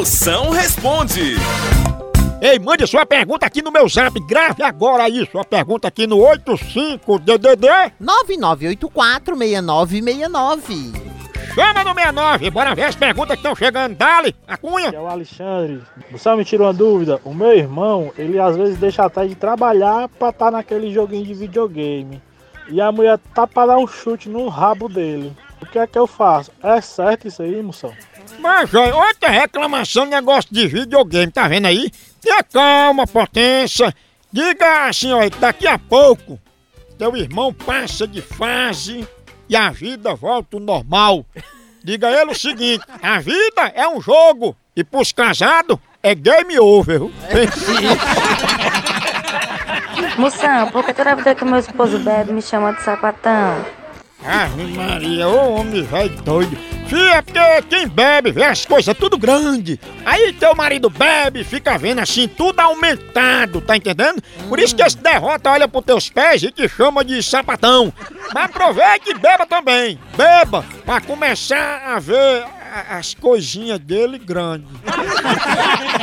Moção responde. Ei, mande sua pergunta aqui no meu zap. Grave agora aí sua pergunta aqui no 85DDD. 99846969. Chama no 69. Bora ver as perguntas que estão chegando. Dali, a cunha. É o Alexandre. Você me tirou uma dúvida? O meu irmão, ele às vezes deixa até de trabalhar pra estar naquele joguinho de videogame. E a mulher tá pra dar um chute no rabo dele. O que é que eu faço? É certo isso aí, moção? Mas, olha, outra reclamação negócio de videogame, tá vendo aí? Tenha calma, potência. Diga assim, olha, que daqui a pouco teu irmão passa de fase e a vida volta ao normal. Diga a ele o seguinte: a vida é um jogo e pros casados é game over. Moção, por que toda vida que meu esposo bebe me chama de sapatão? Ave Maria, ô homem velho doido. Fia, porque quem bebe vê as coisas tudo grande. Aí teu marido bebe, fica vendo assim, tudo aumentado, tá entendendo? Por isso que esse derrota olha pros teus pés e te chama de sapatão. Mas aproveite e beba também. Beba, pra começar a ver as coisinhas dele grandes.